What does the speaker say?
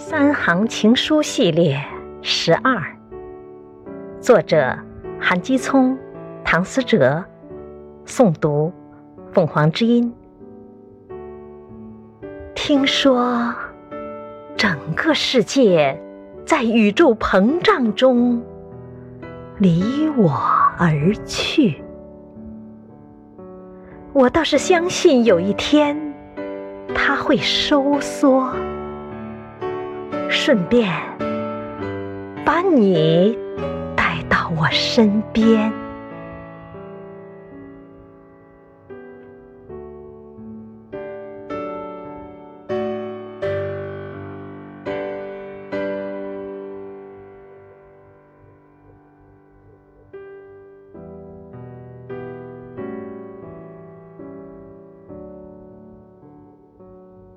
三行情书系列十二，作者韩基聪、唐思哲，诵读凤凰之音。听说整个世界在宇宙膨胀中离我而去，我倒是相信有一天它会收缩。顺便把你带到我身边。